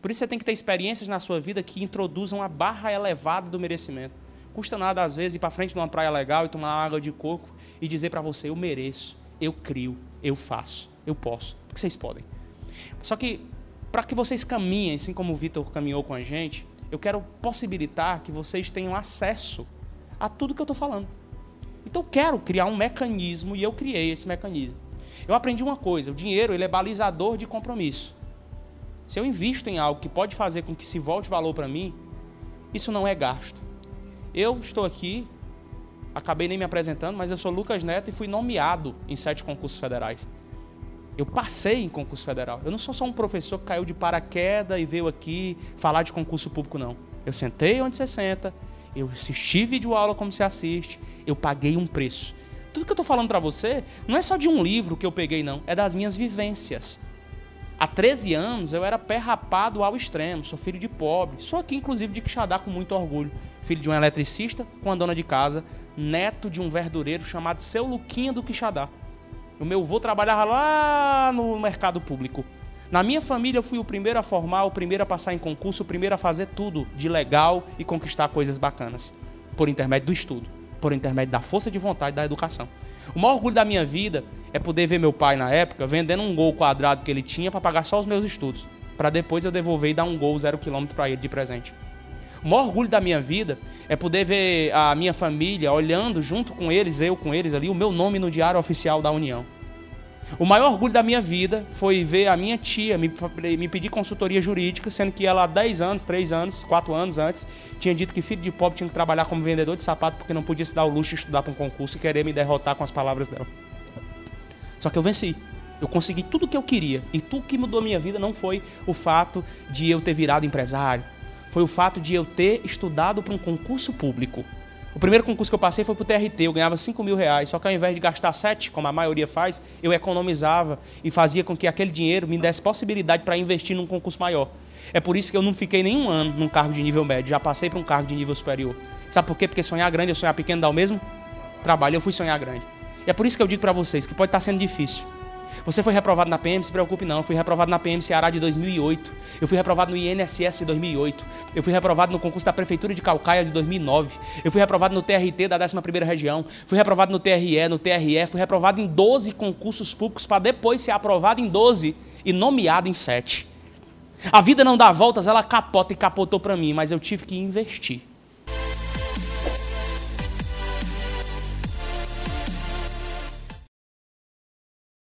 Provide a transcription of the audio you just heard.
Por isso você tem que ter experiências na sua vida que introduzam a barra elevada do merecimento. Custa nada, às vezes, ir para frente de uma praia legal e tomar água de coco e dizer para você: eu mereço, eu crio, eu faço, eu posso. Porque vocês podem. Só que, para que vocês caminhem, assim como o Vitor caminhou com a gente, eu quero possibilitar que vocês tenham acesso a tudo que eu estou falando. Então, eu quero criar um mecanismo e eu criei esse mecanismo. Eu aprendi uma coisa: o dinheiro ele é balizador de compromisso. Se eu invisto em algo que pode fazer com que se volte valor para mim, isso não é gasto. Eu estou aqui, acabei nem me apresentando, mas eu sou Lucas Neto e fui nomeado em sete concursos federais. Eu passei em concurso federal. Eu não sou só um professor que caiu de paraquedas e veio aqui falar de concurso público, não. Eu sentei onde você senta, eu assisti vídeo aula como você assiste, eu paguei um preço. Tudo que eu estou falando para você não é só de um livro que eu peguei, não. É das minhas vivências. Há 13 anos eu era pé rapado ao extremo, sou filho de pobre. Sou aqui, inclusive, de Quixadá com muito orgulho. Filho de um eletricista com a dona de casa, neto de um verdureiro chamado Seu Luquinha do Quixadá. O meu avô trabalhava lá no mercado público. Na minha família eu fui o primeiro a formar, o primeiro a passar em concurso, o primeiro a fazer tudo de legal e conquistar coisas bacanas. Por intermédio do estudo, por intermédio da força de vontade da educação. O maior orgulho da minha vida é poder ver meu pai na época vendendo um gol quadrado que ele tinha para pagar só os meus estudos, para depois eu devolver e dar um gol zero quilômetro para ele de presente. O maior orgulho da minha vida é poder ver a minha família olhando junto com eles, eu com eles ali, o meu nome no diário oficial da União. O maior orgulho da minha vida foi ver a minha tia me, me pedir consultoria jurídica, sendo que ela há 10 anos, 3 anos, 4 anos antes, tinha dito que filho de pobre tinha que trabalhar como vendedor de sapato porque não podia se dar o luxo de estudar para um concurso e querer me derrotar com as palavras dela. Só que eu venci. Eu consegui tudo o que eu queria. E tudo que mudou a minha vida não foi o fato de eu ter virado empresário. Foi o fato de eu ter estudado para um concurso público. O primeiro concurso que eu passei foi para o TRT, eu ganhava 5 mil reais, só que ao invés de gastar 7, como a maioria faz, eu economizava e fazia com que aquele dinheiro me desse possibilidade para investir num concurso maior. É por isso que eu não fiquei nenhum ano num cargo de nível médio, já passei para um cargo de nível superior. Sabe por quê? Porque sonhar grande e sonhar pequeno dá o mesmo trabalho, eu fui sonhar grande. E é por isso que eu digo para vocês que pode estar sendo difícil. Você foi reprovado na PM, se preocupe não. Eu fui reprovado na PM Ceará de 2008. Eu fui reprovado no INSS de 2008. Eu fui reprovado no concurso da Prefeitura de Calcaia de 2009. Eu fui reprovado no TRT da 11ª Região. Fui reprovado no TRE, no TRE. Fui reprovado em 12 concursos públicos para depois ser aprovado em 12 e nomeado em 7. A vida não dá voltas, ela capota e capotou para mim, mas eu tive que investir.